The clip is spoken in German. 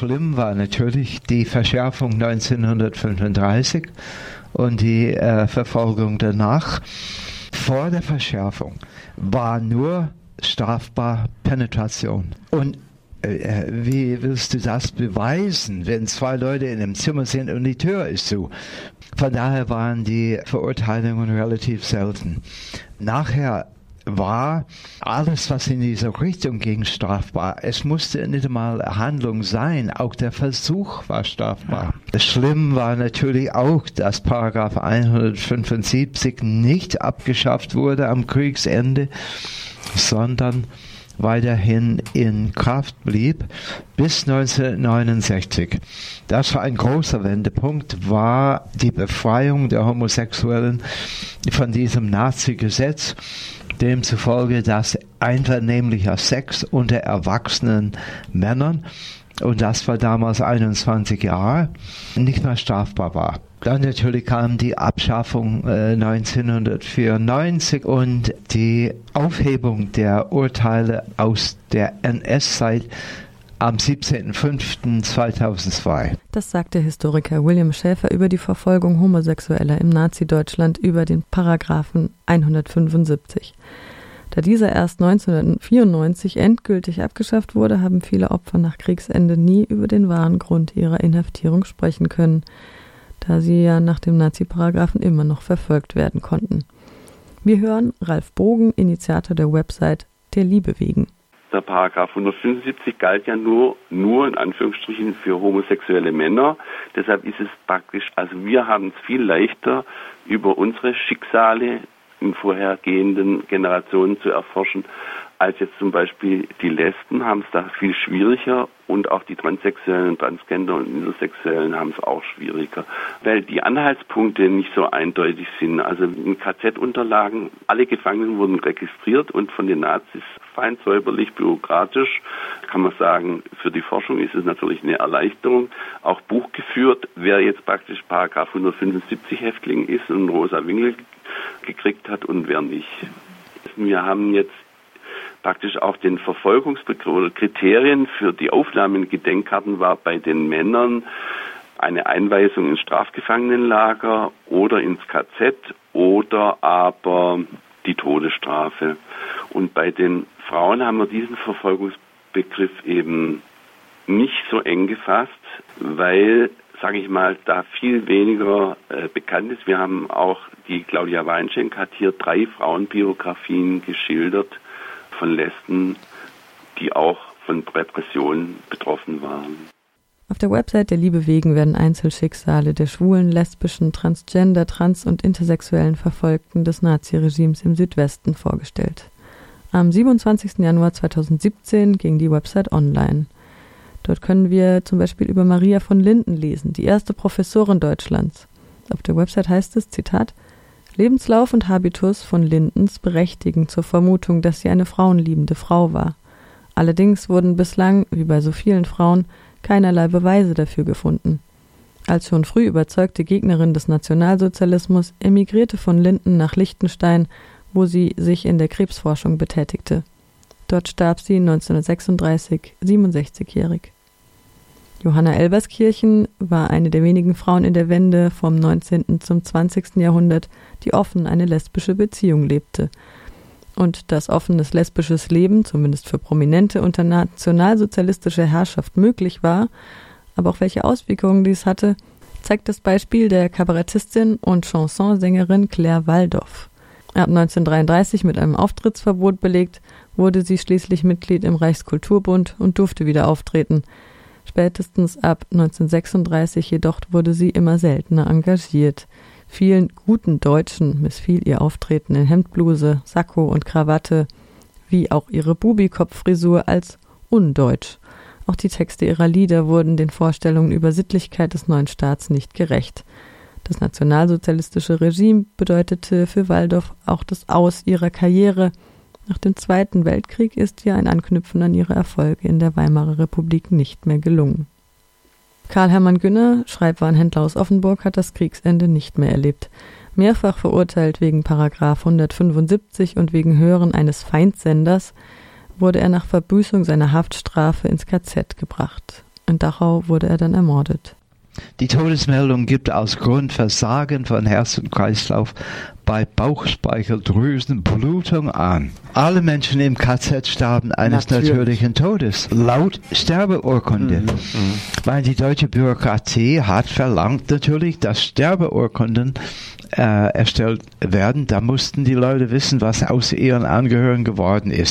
schlimm war natürlich die Verschärfung 1935 und die äh, Verfolgung danach. Vor der Verschärfung war nur strafbar Penetration. Und äh, äh, wie willst du das beweisen, wenn zwei Leute in einem Zimmer sind und die Tür ist zu? Von daher waren die Verurteilungen relativ selten. Nachher war alles, was in diese Richtung ging, strafbar. Es musste nicht einmal Handlung sein, auch der Versuch war strafbar. Schlimm war natürlich auch, dass Paragraph 175 nicht abgeschafft wurde am Kriegsende, sondern weiterhin in Kraft blieb bis 1969. Das war ein großer Wendepunkt, war die Befreiung der Homosexuellen von diesem Nazi-Gesetz demzufolge, dass einvernehmlicher Sex unter erwachsenen Männern, und das war damals 21 Jahre, nicht mehr strafbar war. Dann natürlich kam die Abschaffung äh, 1994 und die Aufhebung der Urteile aus der NS-Zeit am 17.05.2002. Das sagte Historiker William Schäfer über die Verfolgung Homosexueller im Nazi-Deutschland über den Paragraphen 175. Da dieser erst 1994 endgültig abgeschafft wurde, haben viele Opfer nach Kriegsende nie über den wahren Grund ihrer Inhaftierung sprechen können, da sie ja nach dem Nazi-Paragraphen immer noch verfolgt werden konnten. Wir hören Ralf Bogen, Initiator der Website Der Liebe wegen. Der Paragraph 175 galt ja nur, nur in Anführungsstrichen für homosexuelle Männer. Deshalb ist es praktisch, also wir haben es viel leichter, über unsere Schicksale in vorhergehenden Generationen zu erforschen, als jetzt zum Beispiel die Lesben haben es da viel schwieriger und auch die Transsexuellen, Transgender und Intersexuellen haben es auch schwieriger, weil die Anhaltspunkte nicht so eindeutig sind. Also in KZ-Unterlagen, alle Gefangenen wurden registriert und von den Nazis fein säuberlich, bürokratisch, kann man sagen, für die Forschung ist es natürlich eine Erleichterung. Auch Buch geführt, wer jetzt praktisch Paragraph 175 Häftling ist und rosa Winkel gekriegt hat und wer nicht. Wir haben jetzt praktisch auch den Verfolgungsbegriff oder Kriterien für die Aufnahme in Gedenkkarten war bei den Männern eine Einweisung ins Strafgefangenenlager oder ins KZ oder aber die Todesstrafe. Und bei den Frauen haben wir diesen Verfolgungsbegriff eben nicht so eng gefasst, weil, sage ich mal, da viel weniger äh, bekannt ist. Wir haben auch, die Claudia Weinschenk hat hier drei Frauenbiografien geschildert, von Lesben, die auch von Repressionen betroffen waren. Auf der Website der Liebe wegen werden Einzelschicksale der schwulen, lesbischen, transgender, trans- und intersexuellen Verfolgten des Naziregimes im Südwesten vorgestellt. Am 27. Januar 2017 ging die Website online. Dort können wir zum Beispiel über Maria von Linden lesen, die erste Professorin Deutschlands. Auf der Website heißt es, Zitat, Lebenslauf und Habitus von Lindens berechtigen zur Vermutung, dass sie eine frauenliebende Frau war. Allerdings wurden bislang, wie bei so vielen Frauen, keinerlei Beweise dafür gefunden. Als schon früh überzeugte Gegnerin des Nationalsozialismus emigrierte von Linden nach Liechtenstein, wo sie sich in der Krebsforschung betätigte. Dort starb sie 1936, 67-jährig. Johanna Elberskirchen war eine der wenigen Frauen in der Wende vom 19. zum 20. Jahrhundert, die offen eine lesbische Beziehung lebte. Und dass offenes lesbisches Leben, zumindest für Prominente unter nationalsozialistischer Herrschaft möglich war, aber auch welche Auswirkungen dies hatte, zeigt das Beispiel der Kabarettistin und Chansonsängerin Claire Waldorf. Ab 1933 mit einem Auftrittsverbot belegt, wurde sie schließlich Mitglied im Reichskulturbund und durfte wieder auftreten – Spätestens ab 1936 jedoch wurde sie immer seltener engagiert. Vielen guten Deutschen missfiel ihr Auftreten in Hemdbluse, Sakko und Krawatte, wie auch ihre Bubikopffrisur als undeutsch. Auch die Texte ihrer Lieder wurden den Vorstellungen über Sittlichkeit des neuen Staats nicht gerecht. Das nationalsozialistische Regime bedeutete für Waldorf auch das Aus ihrer Karriere, nach dem Zweiten Weltkrieg ist ihr ein Anknüpfen an ihre Erfolge in der Weimarer Republik nicht mehr gelungen. Karl Hermann Günner, Schreibwarenhändler aus Offenburg, hat das Kriegsende nicht mehr erlebt. Mehrfach verurteilt wegen Paragraf 175 und wegen Hören eines Feindsenders wurde er nach Verbüßung seiner Haftstrafe ins KZ gebracht. In Dachau wurde er dann ermordet. Die Todesmeldung gibt als Grund Versagen von Herz und Kreislauf bei Bauchspeicheldrüsenblutung an. Alle Menschen im KZ starben eines Natürlich. natürlichen Todes, laut Sterbeurkunde. Weil die deutsche Bürokratie hat verlangt natürlich, dass Sterbeurkunden äh, erstellt werden. Da mussten die Leute wissen, was aus ihren Angehörigen geworden ist.